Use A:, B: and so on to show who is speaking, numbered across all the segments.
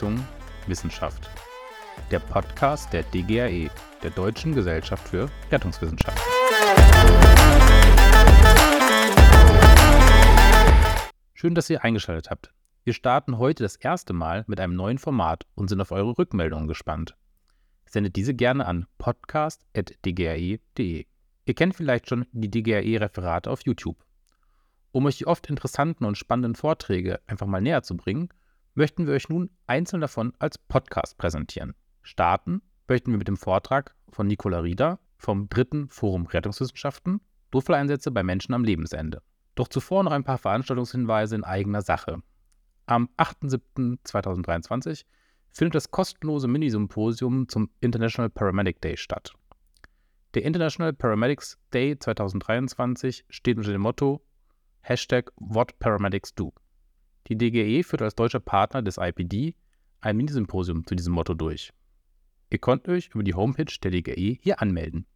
A: Achtung, Wissenschaft. Der Podcast der DGAE, der Deutschen Gesellschaft für Rettungswissenschaft. Schön, dass ihr eingeschaltet habt. Wir starten heute das erste Mal mit einem neuen Format und sind auf eure Rückmeldungen gespannt. Sendet diese gerne an podcast.dgae.de. Ihr kennt vielleicht schon die DGAE-Referate auf YouTube. Um euch die oft interessanten und spannenden Vorträge einfach mal näher zu bringen, möchten wir euch nun einzeln davon als Podcast präsentieren. Starten möchten wir mit dem Vortrag von Nicola Rieder vom dritten Forum Rettungswissenschaften Notfalleinsätze bei Menschen am Lebensende. Doch zuvor noch ein paar Veranstaltungshinweise in eigener Sache. Am 8.7.2023 findet das kostenlose Minisymposium zum International Paramedic Day statt. Der International Paramedics Day 2023 steht unter dem Motto Hashtag What Paramedics Do. Die DGE führt als deutscher Partner des IPD ein Minisymposium zu diesem Motto durch. Ihr könnt euch über die Homepage der DGE hier anmelden.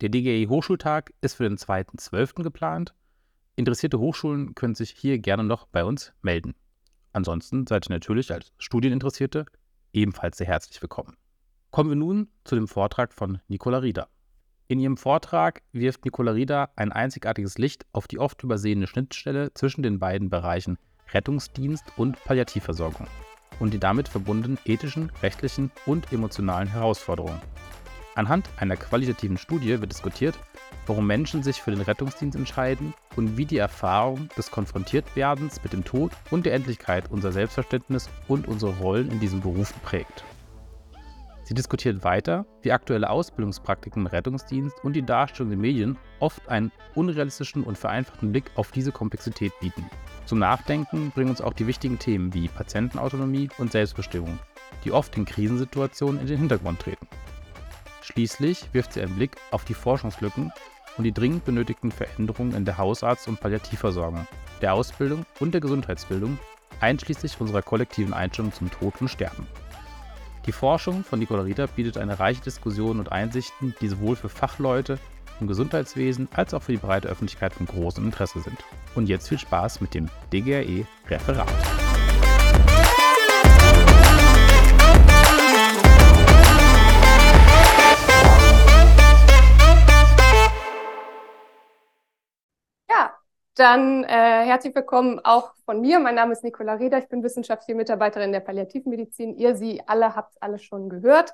A: Der DGE Hochschultag ist für den 2.12. geplant. Interessierte Hochschulen können sich hier gerne noch bei uns melden. Ansonsten seid ihr natürlich als Studieninteressierte ebenfalls sehr herzlich willkommen. Kommen wir nun zu dem Vortrag von Nicola Rieder. In ihrem Vortrag wirft Nicola Rieder ein einzigartiges Licht auf die oft übersehene Schnittstelle zwischen den beiden Bereichen Rettungsdienst und Palliativversorgung und die damit verbundenen ethischen, rechtlichen und emotionalen Herausforderungen. Anhand einer qualitativen Studie wird diskutiert, warum Menschen sich für den Rettungsdienst entscheiden und wie die Erfahrung des Konfrontiertwerdens mit dem Tod und der Endlichkeit unser Selbstverständnis und unsere Rollen in diesem Beruf prägt. Sie diskutiert weiter, wie aktuelle Ausbildungspraktiken im Rettungsdienst und die Darstellung den Medien oft einen unrealistischen und vereinfachten Blick auf diese Komplexität bieten. Zum Nachdenken bringen uns auch die wichtigen Themen wie Patientenautonomie und Selbstbestimmung, die oft in Krisensituationen in den Hintergrund treten. Schließlich wirft sie einen Blick auf die Forschungslücken und die dringend benötigten Veränderungen in der Hausarzt- und Palliativversorgung, der Ausbildung und der Gesundheitsbildung, einschließlich unserer kollektiven Einstellung zum Tod und Sterben. Die Forschung von Nicola Rieder bietet eine reiche Diskussion und Einsichten, die sowohl für Fachleute im Gesundheitswesen als auch für die breite Öffentlichkeit von großem Interesse sind. Und jetzt viel Spaß mit dem DGRE-Referat.
B: Dann äh, herzlich willkommen auch von mir. Mein Name ist Nicola Rieder. Ich bin wissenschaftliche Mitarbeiterin der Palliativmedizin. Ihr, Sie alle habt alle schon gehört.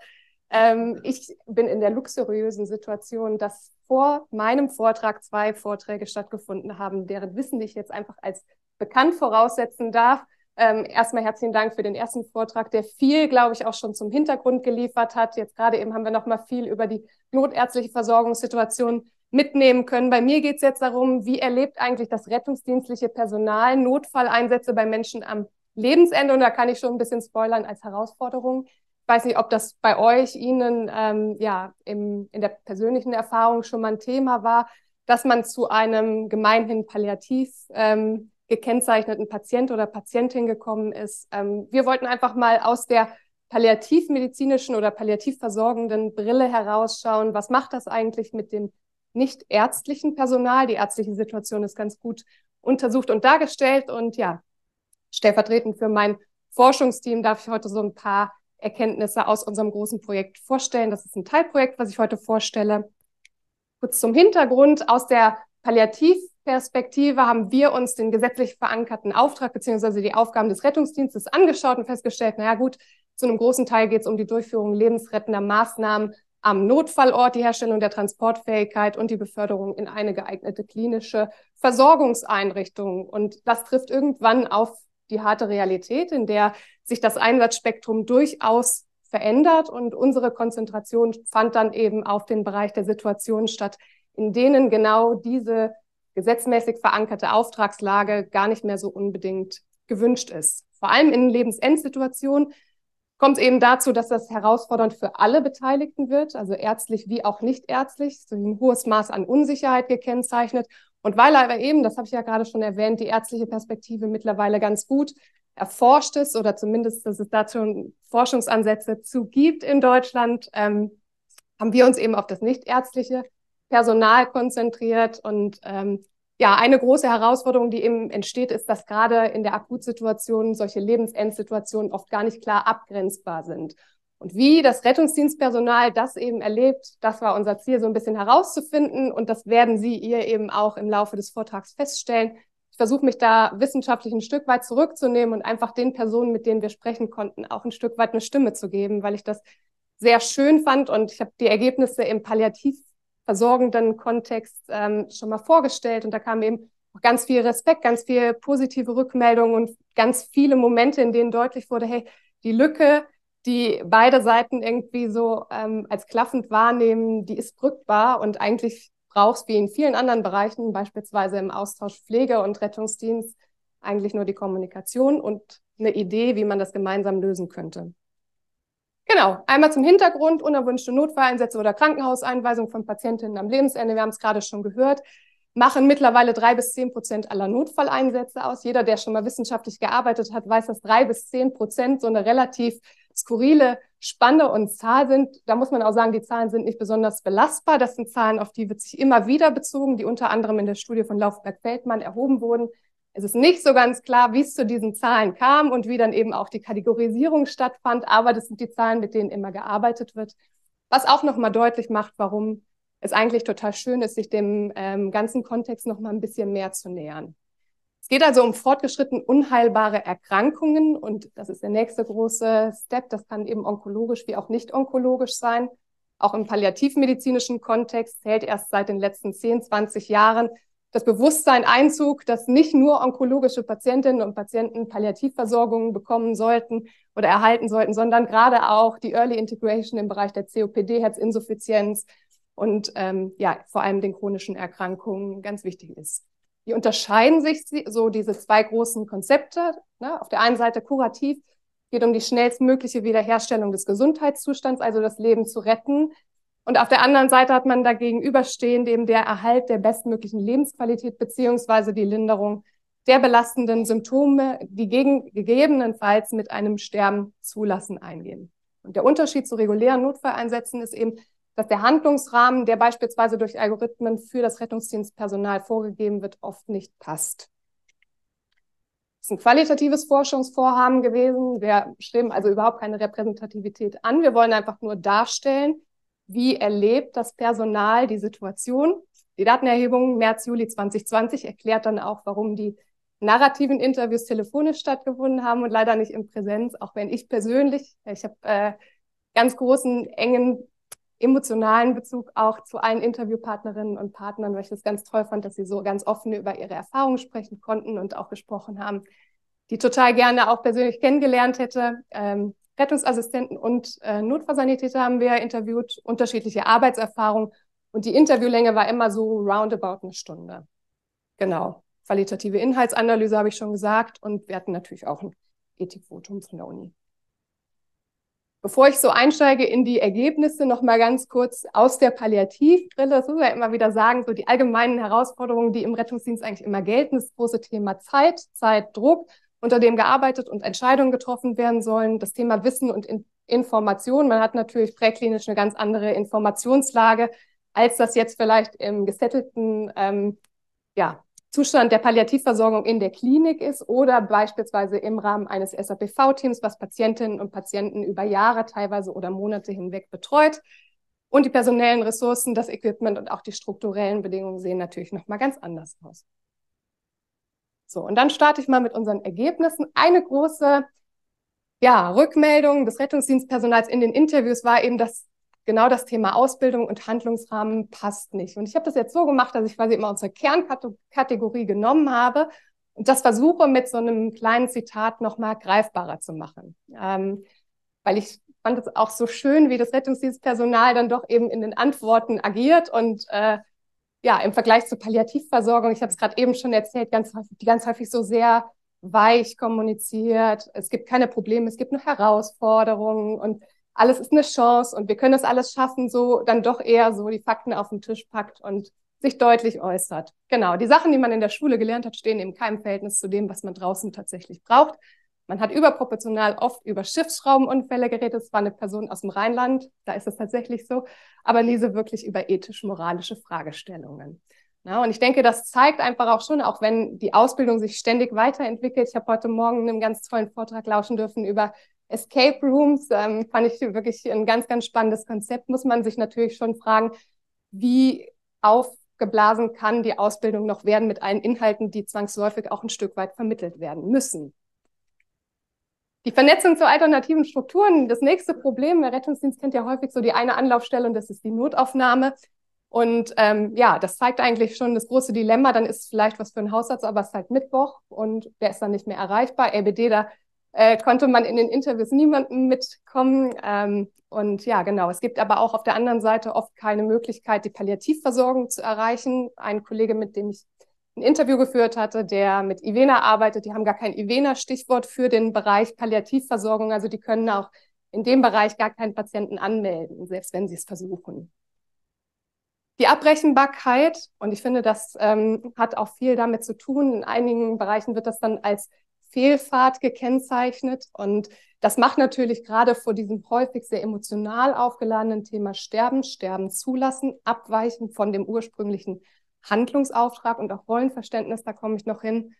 B: Ähm, ich bin in der luxuriösen Situation, dass vor meinem Vortrag zwei Vorträge stattgefunden haben, deren Wissen ich jetzt einfach als bekannt voraussetzen darf. Ähm, erstmal herzlichen Dank für den ersten Vortrag, der viel, glaube ich, auch schon zum Hintergrund geliefert hat. Jetzt gerade eben haben wir noch mal viel über die notärztliche Versorgungssituation mitnehmen können. Bei mir geht es jetzt darum, wie erlebt eigentlich das rettungsdienstliche Personal Notfalleinsätze bei Menschen am Lebensende? Und da kann ich schon ein bisschen spoilern als Herausforderung. Ich weiß nicht, ob das bei euch, Ihnen ähm, ja im, in der persönlichen Erfahrung schon mal ein Thema war, dass man zu einem gemeinhin palliativ ähm, gekennzeichneten Patient oder Patientin gekommen ist. Ähm, wir wollten einfach mal aus der palliativmedizinischen oder palliativ versorgenden Brille herausschauen, was macht das eigentlich mit dem nicht ärztlichen Personal. Die ärztliche Situation ist ganz gut untersucht und dargestellt. Und ja, stellvertretend für mein Forschungsteam darf ich heute so ein paar Erkenntnisse aus unserem großen Projekt vorstellen. Das ist ein Teilprojekt, was ich heute vorstelle. Kurz zum Hintergrund. Aus der Palliativperspektive haben wir uns den gesetzlich verankerten Auftrag beziehungsweise die Aufgaben des Rettungsdienstes angeschaut und festgestellt, naja gut, zu einem großen Teil geht es um die Durchführung lebensrettender Maßnahmen am Notfallort die Herstellung der Transportfähigkeit und die Beförderung in eine geeignete klinische Versorgungseinrichtung. Und das trifft irgendwann auf die harte Realität, in der sich das Einsatzspektrum durchaus verändert und unsere Konzentration fand dann eben auf den Bereich der Situationen statt, in denen genau diese gesetzmäßig verankerte Auftragslage gar nicht mehr so unbedingt gewünscht ist. Vor allem in Lebensendsituationen kommt eben dazu, dass das herausfordernd für alle Beteiligten wird, also ärztlich wie auch nicht ärztlich, so ein hohes Maß an Unsicherheit gekennzeichnet. Und weil aber eben, das habe ich ja gerade schon erwähnt, die ärztliche Perspektive mittlerweile ganz gut erforscht ist oder zumindest, dass es dazu Forschungsansätze zu gibt in Deutschland, ähm, haben wir uns eben auf das nichtärztliche Personal konzentriert und ähm, ja, eine große Herausforderung, die eben entsteht, ist, dass gerade in der Akutsituation solche Lebensendsituationen oft gar nicht klar abgrenzbar sind. Und wie das Rettungsdienstpersonal das eben erlebt, das war unser Ziel, so ein bisschen herauszufinden. Und das werden Sie ihr eben auch im Laufe des Vortrags feststellen. Ich versuche mich da wissenschaftlich ein Stück weit zurückzunehmen und einfach den Personen, mit denen wir sprechen konnten, auch ein Stück weit eine Stimme zu geben, weil ich das sehr schön fand. Und ich habe die Ergebnisse im palliativ versorgenden Kontext ähm, schon mal vorgestellt. Und da kam eben auch ganz viel Respekt, ganz viel positive Rückmeldungen und ganz viele Momente, in denen deutlich wurde, hey, die Lücke, die beide Seiten irgendwie so ähm, als klaffend wahrnehmen, die ist brückbar und eigentlich brauchst wie in vielen anderen Bereichen, beispielsweise im Austausch Pflege und Rettungsdienst, eigentlich nur die Kommunikation und eine Idee, wie man das gemeinsam lösen könnte. Genau, einmal zum Hintergrund, unerwünschte Notfalleinsätze oder Krankenhauseinweisung von Patientinnen am Lebensende, wir haben es gerade schon gehört, machen mittlerweile drei bis zehn Prozent aller Notfalleinsätze aus. Jeder, der schon mal wissenschaftlich gearbeitet hat, weiß, dass drei bis zehn Prozent so eine relativ skurrile Spanne und Zahl sind. Da muss man auch sagen, die Zahlen sind nicht besonders belastbar. Das sind Zahlen, auf die wird sich immer wieder bezogen, die unter anderem in der Studie von Laufberg-Feldmann erhoben wurden. Es ist nicht so ganz klar, wie es zu diesen Zahlen kam und wie dann eben auch die Kategorisierung stattfand, aber das sind die Zahlen, mit denen immer gearbeitet wird. Was auch nochmal deutlich macht, warum es eigentlich total schön ist, sich dem ähm, ganzen Kontext nochmal ein bisschen mehr zu nähern. Es geht also um fortgeschritten unheilbare Erkrankungen und das ist der nächste große Step. Das kann eben onkologisch wie auch nicht onkologisch sein. Auch im palliativmedizinischen Kontext hält erst seit den letzten 10, 20 Jahren das Bewusstsein Einzug, dass nicht nur onkologische Patientinnen und Patienten Palliativversorgung bekommen sollten oder erhalten sollten, sondern gerade auch die Early Integration im Bereich der COPD, Herzinsuffizienz und ähm, ja, vor allem den chronischen Erkrankungen ganz wichtig ist. Die unterscheiden sich so diese zwei großen Konzepte. Ne? Auf der einen Seite kurativ geht um die schnellstmögliche Wiederherstellung des Gesundheitszustands, also das Leben zu retten. Und auf der anderen Seite hat man dagegenüberstehend eben der Erhalt der bestmöglichen Lebensqualität beziehungsweise die Linderung der belastenden Symptome, die gegen, gegebenenfalls mit einem Sterben zulassen eingehen. Und der Unterschied zu regulären Notfalleinsätzen ist eben, dass der Handlungsrahmen, der beispielsweise durch Algorithmen für das Rettungsdienstpersonal vorgegeben wird, oft nicht passt. Das ist ein qualitatives Forschungsvorhaben gewesen. Wir streben also überhaupt keine Repräsentativität an. Wir wollen einfach nur darstellen, wie erlebt das Personal die Situation. Die Datenerhebung März, Juli 2020 erklärt dann auch, warum die narrativen Interviews telefonisch stattgefunden haben und leider nicht in Präsenz, auch wenn ich persönlich, ich habe äh, ganz großen, engen emotionalen Bezug auch zu allen Interviewpartnerinnen und Partnern, weil ich das ganz toll fand, dass sie so ganz offen über ihre Erfahrungen sprechen konnten und auch gesprochen haben, die total gerne auch persönlich kennengelernt hätte. Ähm, Rettungsassistenten und äh, Notfallsanitäter haben wir interviewt, unterschiedliche Arbeitserfahrungen und die Interviewlänge war immer so roundabout eine Stunde. Genau. Qualitative Inhaltsanalyse habe ich schon gesagt und wir hatten natürlich auch ein Ethikvotum von der Uni. Bevor ich so einsteige in die Ergebnisse, noch mal ganz kurz aus der Palliativbrille. Das muss man immer wieder sagen, so die allgemeinen Herausforderungen, die im Rettungsdienst eigentlich immer gelten, das große Thema Zeit, Zeitdruck, unter dem gearbeitet und Entscheidungen getroffen werden sollen. Das Thema Wissen und in Information. Man hat natürlich präklinisch eine ganz andere Informationslage, als das jetzt vielleicht im gesettelten ähm, ja, Zustand der Palliativversorgung in der Klinik ist oder beispielsweise im Rahmen eines SAPV-Teams, was Patientinnen und Patienten über Jahre teilweise oder Monate hinweg betreut. Und die personellen Ressourcen, das Equipment und auch die strukturellen Bedingungen sehen natürlich nochmal ganz anders aus. So, und dann starte ich mal mit unseren Ergebnissen. Eine große ja, Rückmeldung des Rettungsdienstpersonals in den Interviews war eben, dass genau das Thema Ausbildung und Handlungsrahmen passt nicht. Und ich habe das jetzt so gemacht, dass ich quasi immer unsere Kernkategorie genommen habe und das versuche mit so einem kleinen Zitat nochmal greifbarer zu machen. Ähm, weil ich fand es auch so schön, wie das Rettungsdienstpersonal dann doch eben in den Antworten agiert und äh, ja, im Vergleich zur Palliativversorgung, ich habe es gerade eben schon erzählt, ganz häufig, die ganz häufig so sehr weich kommuniziert. Es gibt keine Probleme, es gibt nur Herausforderungen und alles ist eine Chance und wir können das alles schaffen, so dann doch eher so die Fakten auf den Tisch packt und sich deutlich äußert. Genau, die Sachen, die man in der Schule gelernt hat, stehen in keinem Verhältnis zu dem, was man draußen tatsächlich braucht. Man hat überproportional oft über Schiffsschraubenunfälle geredet. Es war eine Person aus dem Rheinland, da ist es tatsächlich so, aber nie so wirklich über ethisch-moralische Fragestellungen. Ja, und ich denke, das zeigt einfach auch schon, auch wenn die Ausbildung sich ständig weiterentwickelt. Ich habe heute Morgen einen ganz tollen Vortrag lauschen dürfen über Escape Rooms. Ähm, fand ich wirklich ein ganz, ganz spannendes Konzept. Muss man sich natürlich schon fragen, wie aufgeblasen kann die Ausbildung noch werden mit allen Inhalten, die zwangsläufig auch ein Stück weit vermittelt werden müssen. Die Vernetzung zu alternativen Strukturen, das nächste Problem, der Rettungsdienst kennt ja häufig so die eine Anlaufstelle und das ist die Notaufnahme. Und ähm, ja, das zeigt eigentlich schon das große Dilemma. Dann ist vielleicht was für einen Hausarzt, aber es ist halt Mittwoch und der ist dann nicht mehr erreichbar. RBD, da äh, konnte man in den Interviews niemanden mitkommen. Ähm, und ja, genau. Es gibt aber auch auf der anderen Seite oft keine Möglichkeit, die Palliativversorgung zu erreichen. Ein Kollege, mit dem ich ein Interview geführt hatte, der mit Ivena arbeitet, die haben gar kein Ivena-Stichwort für den Bereich Palliativversorgung. Also die können auch in dem Bereich gar keinen Patienten anmelden, selbst wenn sie es versuchen. Die Abrechenbarkeit, und ich finde, das ähm, hat auch viel damit zu tun. In einigen Bereichen wird das dann als Fehlfahrt gekennzeichnet. Und das macht natürlich gerade vor diesem häufig sehr emotional aufgeladenen Thema Sterben, Sterben zulassen, abweichen von dem ursprünglichen Handlungsauftrag und auch Rollenverständnis, da komme ich noch hin,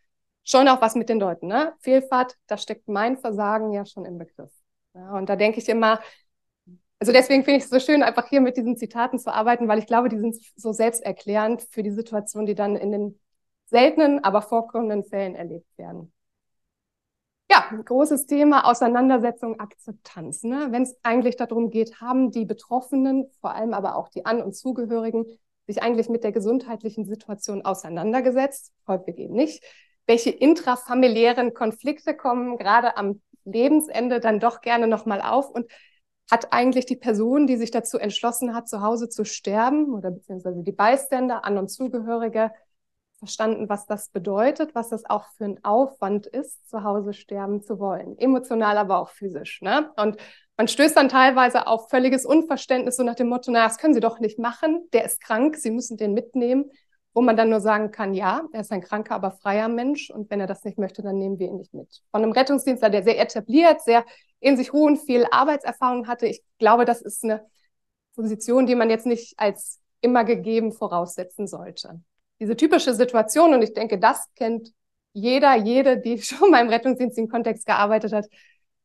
B: schon auch was mit den Leuten. Ne? Fehlfahrt, da steckt mein Versagen ja schon im Begriff. Ja, und da denke ich immer, also deswegen finde ich es so schön, einfach hier mit diesen Zitaten zu arbeiten, weil ich glaube, die sind so selbsterklärend für die Situation, die dann in den seltenen, aber vorkommenden Fällen erlebt werden. Ja, großes Thema Auseinandersetzung, Akzeptanz. Ne? Wenn es eigentlich darum geht, haben die Betroffenen, vor allem aber auch die An- und Zugehörigen, sich eigentlich mit der gesundheitlichen Situation auseinandergesetzt? Häufig eben nicht. Welche intrafamiliären Konflikte kommen gerade am Lebensende dann doch gerne nochmal auf? Und hat eigentlich die Person, die sich dazu entschlossen hat, zu Hause zu sterben oder beziehungsweise die Beiständer, An- und Zugehörige, verstanden, was das bedeutet, was das auch für ein Aufwand ist, zu Hause sterben zu wollen. Emotional, aber auch physisch. Ne? Und man stößt dann teilweise auf völliges Unverständnis, so nach dem Motto, na, das können Sie doch nicht machen, der ist krank, Sie müssen den mitnehmen. Wo man dann nur sagen kann, ja, er ist ein kranker, aber freier Mensch und wenn er das nicht möchte, dann nehmen wir ihn nicht mit. Von einem Rettungsdienstler, der sehr etabliert, sehr in sich ruhen, viel Arbeitserfahrung hatte. Ich glaube, das ist eine Position, die man jetzt nicht als immer gegeben voraussetzen sollte. Diese typische Situation, und ich denke, das kennt jeder, jede, die schon mal im Rettungsdienst Kontext gearbeitet hat,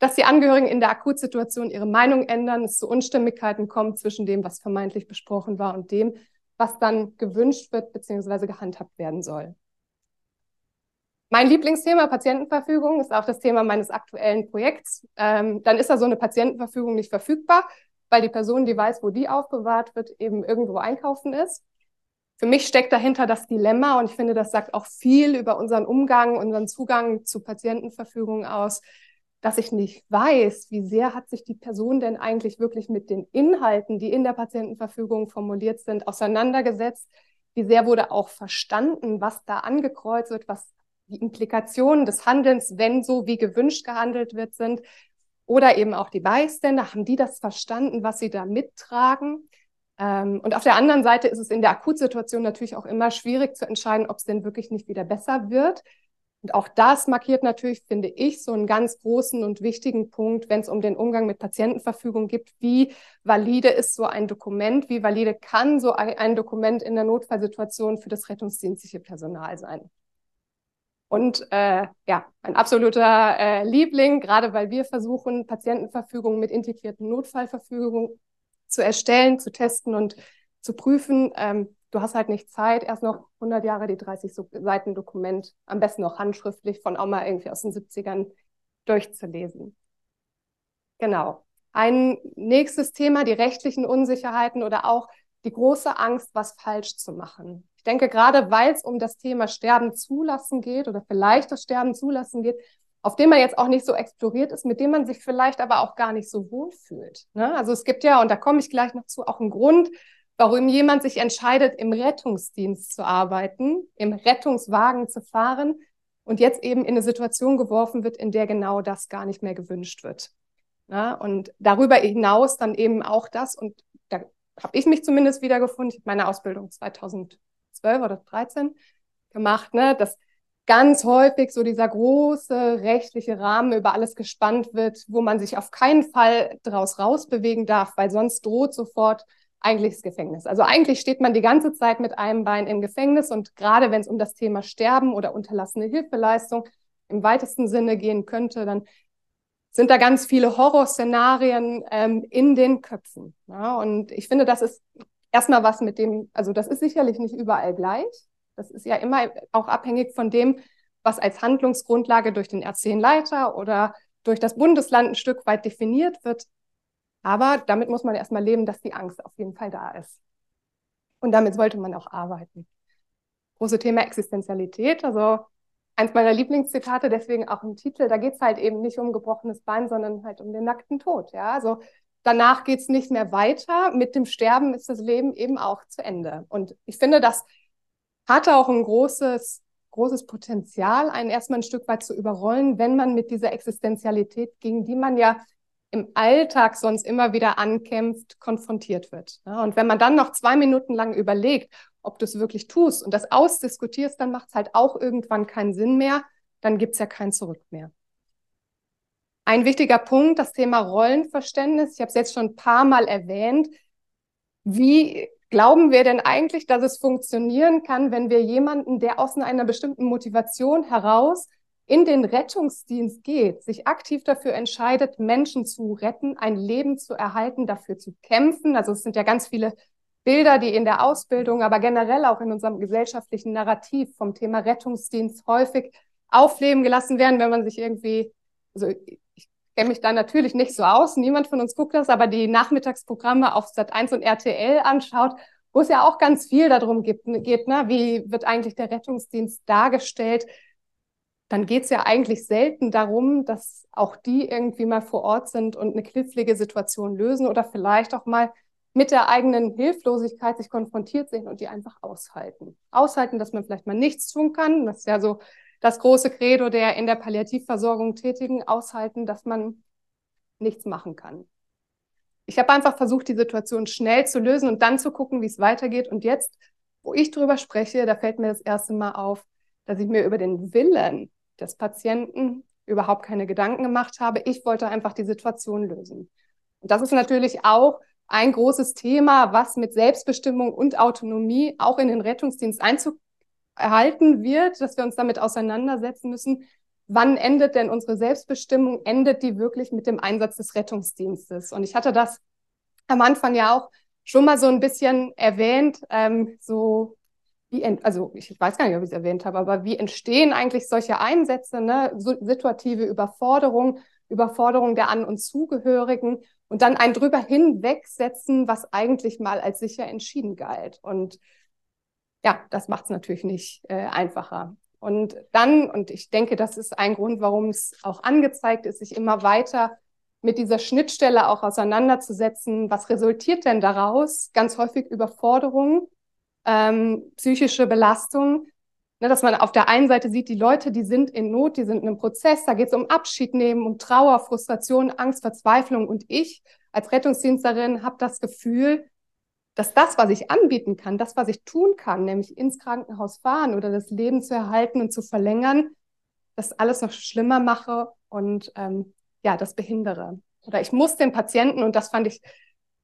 B: dass die Angehörigen in der Akutsituation ihre Meinung ändern, es zu Unstimmigkeiten kommt zwischen dem, was vermeintlich besprochen war und dem, was dann gewünscht wird bzw. gehandhabt werden soll. Mein Lieblingsthema Patientenverfügung ist auch das Thema meines aktuellen Projekts. Ähm, dann ist da so eine Patientenverfügung nicht verfügbar, weil die Person, die weiß, wo die aufbewahrt wird, eben irgendwo einkaufen ist. Für mich steckt dahinter das Dilemma und ich finde, das sagt auch viel über unseren Umgang, unseren Zugang zu Patientenverfügung aus, dass ich nicht weiß, wie sehr hat sich die Person denn eigentlich wirklich mit den Inhalten, die in der Patientenverfügung formuliert sind, auseinandergesetzt. Wie sehr wurde auch verstanden, was da angekreuzt wird, was die Implikationen des Handelns, wenn so wie gewünscht gehandelt wird, sind. Oder eben auch die Beiständer, haben die das verstanden, was sie da mittragen? Ähm, und auf der anderen Seite ist es in der Akutsituation natürlich auch immer schwierig zu entscheiden, ob es denn wirklich nicht wieder besser wird. Und auch das markiert natürlich, finde ich, so einen ganz großen und wichtigen Punkt, wenn es um den Umgang mit Patientenverfügung geht. Wie valide ist so ein Dokument? Wie valide kann so ein Dokument in der Notfallsituation für das rettungsdienstliche Personal sein? Und äh, ja, ein absoluter äh, Liebling, gerade weil wir versuchen, Patientenverfügung mit integrierten Notfallverfügungen zu erstellen, zu testen und zu prüfen. Ähm, du hast halt nicht Zeit, erst noch 100 Jahre die 30 Seiten Dokument, am besten noch handschriftlich von mal irgendwie aus den 70ern durchzulesen. Genau. Ein nächstes Thema, die rechtlichen Unsicherheiten oder auch die große Angst, was falsch zu machen. Ich denke, gerade weil es um das Thema Sterben zulassen geht oder vielleicht das Sterben zulassen geht, auf dem man jetzt auch nicht so exploriert ist, mit dem man sich vielleicht aber auch gar nicht so wohl fühlt. Ne? Also es gibt ja, und da komme ich gleich noch zu, auch einen Grund, warum jemand sich entscheidet, im Rettungsdienst zu arbeiten, im Rettungswagen zu fahren und jetzt eben in eine Situation geworfen wird, in der genau das gar nicht mehr gewünscht wird. Ja, und darüber hinaus dann eben auch das, und da habe ich mich zumindest wiedergefunden, ich habe meine Ausbildung 2012 oder 2013 gemacht, ne, dass ganz häufig so dieser große rechtliche Rahmen über alles gespannt wird, wo man sich auf keinen Fall draus rausbewegen darf, weil sonst droht sofort eigentlich das Gefängnis. Also eigentlich steht man die ganze Zeit mit einem Bein im Gefängnis und gerade wenn es um das Thema Sterben oder unterlassene Hilfeleistung im weitesten Sinne gehen könnte, dann sind da ganz viele Horrorszenarien ähm, in den Köpfen. Ja? Und ich finde, das ist erstmal was mit dem, also das ist sicherlich nicht überall gleich. Das ist ja immer auch abhängig von dem, was als Handlungsgrundlage durch den RC-Leiter oder durch das Bundesland ein Stück weit definiert wird. Aber damit muss man erstmal leben, dass die Angst auf jeden Fall da ist. Und damit sollte man auch arbeiten. Große Thema Existenzialität, also eins meiner Lieblingszitate, deswegen auch im Titel, da geht es halt eben nicht um gebrochenes Bein, sondern halt um den nackten Tod. Ja, also danach geht es nicht mehr weiter. Mit dem Sterben ist das Leben eben auch zu Ende. Und ich finde, das hatte auch ein großes, großes Potenzial, einen erstmal ein Stück weit zu überrollen, wenn man mit dieser Existenzialität, gegen die man ja im Alltag sonst immer wieder ankämpft, konfrontiert wird. und wenn man dann noch zwei Minuten lang überlegt, ob du es wirklich tust und das ausdiskutierst, dann macht es halt auch irgendwann keinen Sinn mehr, dann gibt es ja kein Zurück mehr. Ein wichtiger Punkt, das Thema Rollenverständnis. Ich habe es jetzt schon ein paar Mal erwähnt. Wie glauben wir denn eigentlich, dass es funktionieren kann, wenn wir jemanden, der aus einer bestimmten Motivation heraus in den Rettungsdienst geht, sich aktiv dafür entscheidet, Menschen zu retten, ein Leben zu erhalten, dafür zu kämpfen. Also es sind ja ganz viele Bilder, die in der Ausbildung, aber generell auch in unserem gesellschaftlichen Narrativ vom Thema Rettungsdienst häufig aufleben gelassen werden, wenn man sich irgendwie, also ich kenne mich da natürlich nicht so aus, niemand von uns guckt das, aber die Nachmittagsprogramme auf Sat 1 und RTL anschaut, wo es ja auch ganz viel darum gibt, geht, ne? wie wird eigentlich der Rettungsdienst dargestellt, dann geht es ja eigentlich selten darum, dass auch die irgendwie mal vor Ort sind und eine knifflige Situation lösen oder vielleicht auch mal mit der eigenen Hilflosigkeit sich konfrontiert sehen und die einfach aushalten. Aushalten, dass man vielleicht mal nichts tun kann. Das ist ja so das große Credo der in der Palliativversorgung tätigen. Aushalten, dass man nichts machen kann. Ich habe einfach versucht, die Situation schnell zu lösen und dann zu gucken, wie es weitergeht. Und jetzt, wo ich drüber spreche, da fällt mir das erste Mal auf, dass ich mir über den Willen des Patienten überhaupt keine Gedanken gemacht habe. Ich wollte einfach die Situation lösen. Und das ist natürlich auch ein großes Thema, was mit Selbstbestimmung und Autonomie auch in den Rettungsdienst Einzug erhalten wird, dass wir uns damit auseinandersetzen müssen. Wann endet denn unsere Selbstbestimmung? Endet die wirklich mit dem Einsatz des Rettungsdienstes? Und ich hatte das am Anfang ja auch schon mal so ein bisschen erwähnt, ähm, so wie, also ich weiß gar nicht, ob ich es erwähnt habe, aber wie entstehen eigentlich solche Einsätze, ne? Situative Überforderung, Überforderung der An- und Zugehörigen und dann ein drüber hinwegsetzen, was eigentlich mal als sicher entschieden galt. Und ja, das macht es natürlich nicht äh, einfacher. Und dann, und ich denke, das ist ein Grund, warum es auch angezeigt ist, sich immer weiter mit dieser Schnittstelle auch auseinanderzusetzen. Was resultiert denn daraus? Ganz häufig Überforderung ähm, psychische Belastung, ne, dass man auf der einen Seite sieht, die Leute, die sind in Not, die sind in einem Prozess, da geht es um Abschied nehmen, um Trauer, Frustration, Angst, Verzweiflung. Und ich als Rettungsdienstlerin habe das Gefühl, dass das, was ich anbieten kann, das, was ich tun kann, nämlich ins Krankenhaus fahren oder das Leben zu erhalten und zu verlängern, das alles noch schlimmer mache und ähm, ja, das behindere. Oder ich muss den Patienten, und das fand ich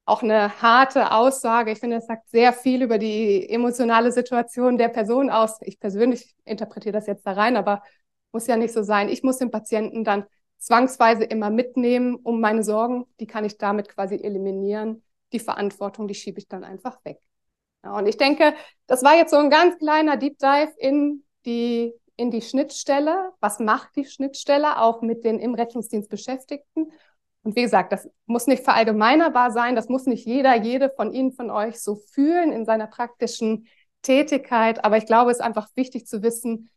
B: auch eine harte Aussage. Ich finde, es sagt sehr viel über die emotionale Situation der Person aus. Ich persönlich interpretiere das jetzt da rein, aber muss ja nicht so sein. Ich muss den Patienten dann zwangsweise immer mitnehmen, um meine Sorgen, die kann ich damit quasi eliminieren. Die Verantwortung, die schiebe ich dann einfach weg. Ja, und ich denke, das war jetzt so ein ganz kleiner Deep Dive in die, in die Schnittstelle. Was macht die Schnittstelle auch mit den im Rettungsdienst Beschäftigten? Und wie gesagt, das muss nicht verallgemeinerbar sein, das muss nicht jeder, jede von Ihnen, von euch so fühlen in seiner praktischen Tätigkeit. Aber ich glaube, es ist einfach wichtig zu wissen,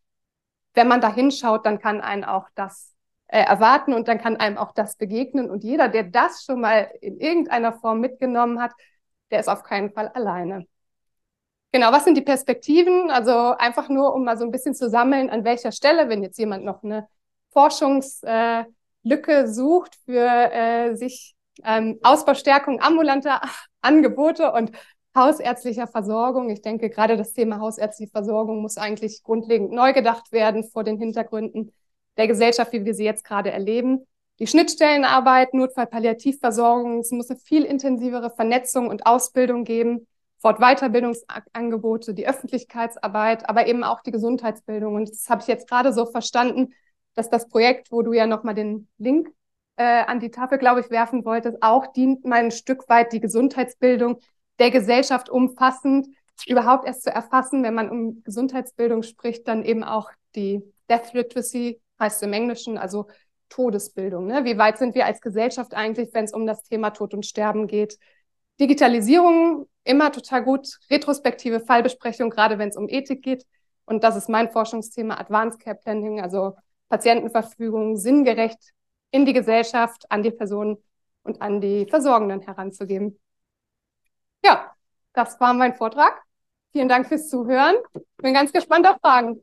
B: wenn man da hinschaut, dann kann einen auch das äh, erwarten und dann kann einem auch das begegnen. Und jeder, der das schon mal in irgendeiner Form mitgenommen hat, der ist auf keinen Fall alleine. Genau, was sind die Perspektiven? Also einfach nur, um mal so ein bisschen zu sammeln, an welcher Stelle, wenn jetzt jemand noch eine Forschungs- äh, Lücke sucht für äh, sich ähm, Ausbaustärkung ambulanter Angebote und hausärztlicher Versorgung. Ich denke, gerade das Thema hausärztliche Versorgung muss eigentlich grundlegend neu gedacht werden vor den Hintergründen der Gesellschaft, wie wir sie jetzt gerade erleben. die Schnittstellenarbeit, Notfall-Palliativversorgung. Es muss eine viel intensivere Vernetzung und Ausbildung geben, Fort-Weiterbildungsangebote, die Öffentlichkeitsarbeit, aber eben auch die Gesundheitsbildung. Und das habe ich jetzt gerade so verstanden, dass das Projekt, wo du ja nochmal den Link äh, an die Tafel, glaube ich, werfen wolltest, auch dient mal ein Stück weit die Gesundheitsbildung der Gesellschaft umfassend überhaupt erst zu erfassen, wenn man um Gesundheitsbildung spricht, dann eben auch die Death Literacy, heißt im Englischen, also Todesbildung. Ne? Wie weit sind wir als Gesellschaft eigentlich, wenn es um das Thema Tod und Sterben geht? Digitalisierung, immer total gut. Retrospektive Fallbesprechung, gerade wenn es um Ethik geht. Und das ist mein Forschungsthema, Advanced Care Planning, also Patientenverfügung sinngerecht in die Gesellschaft, an die Personen und an die Versorgenden heranzugeben. Ja, das war mein Vortrag. Vielen Dank fürs Zuhören. Bin ganz gespannt auf Fragen.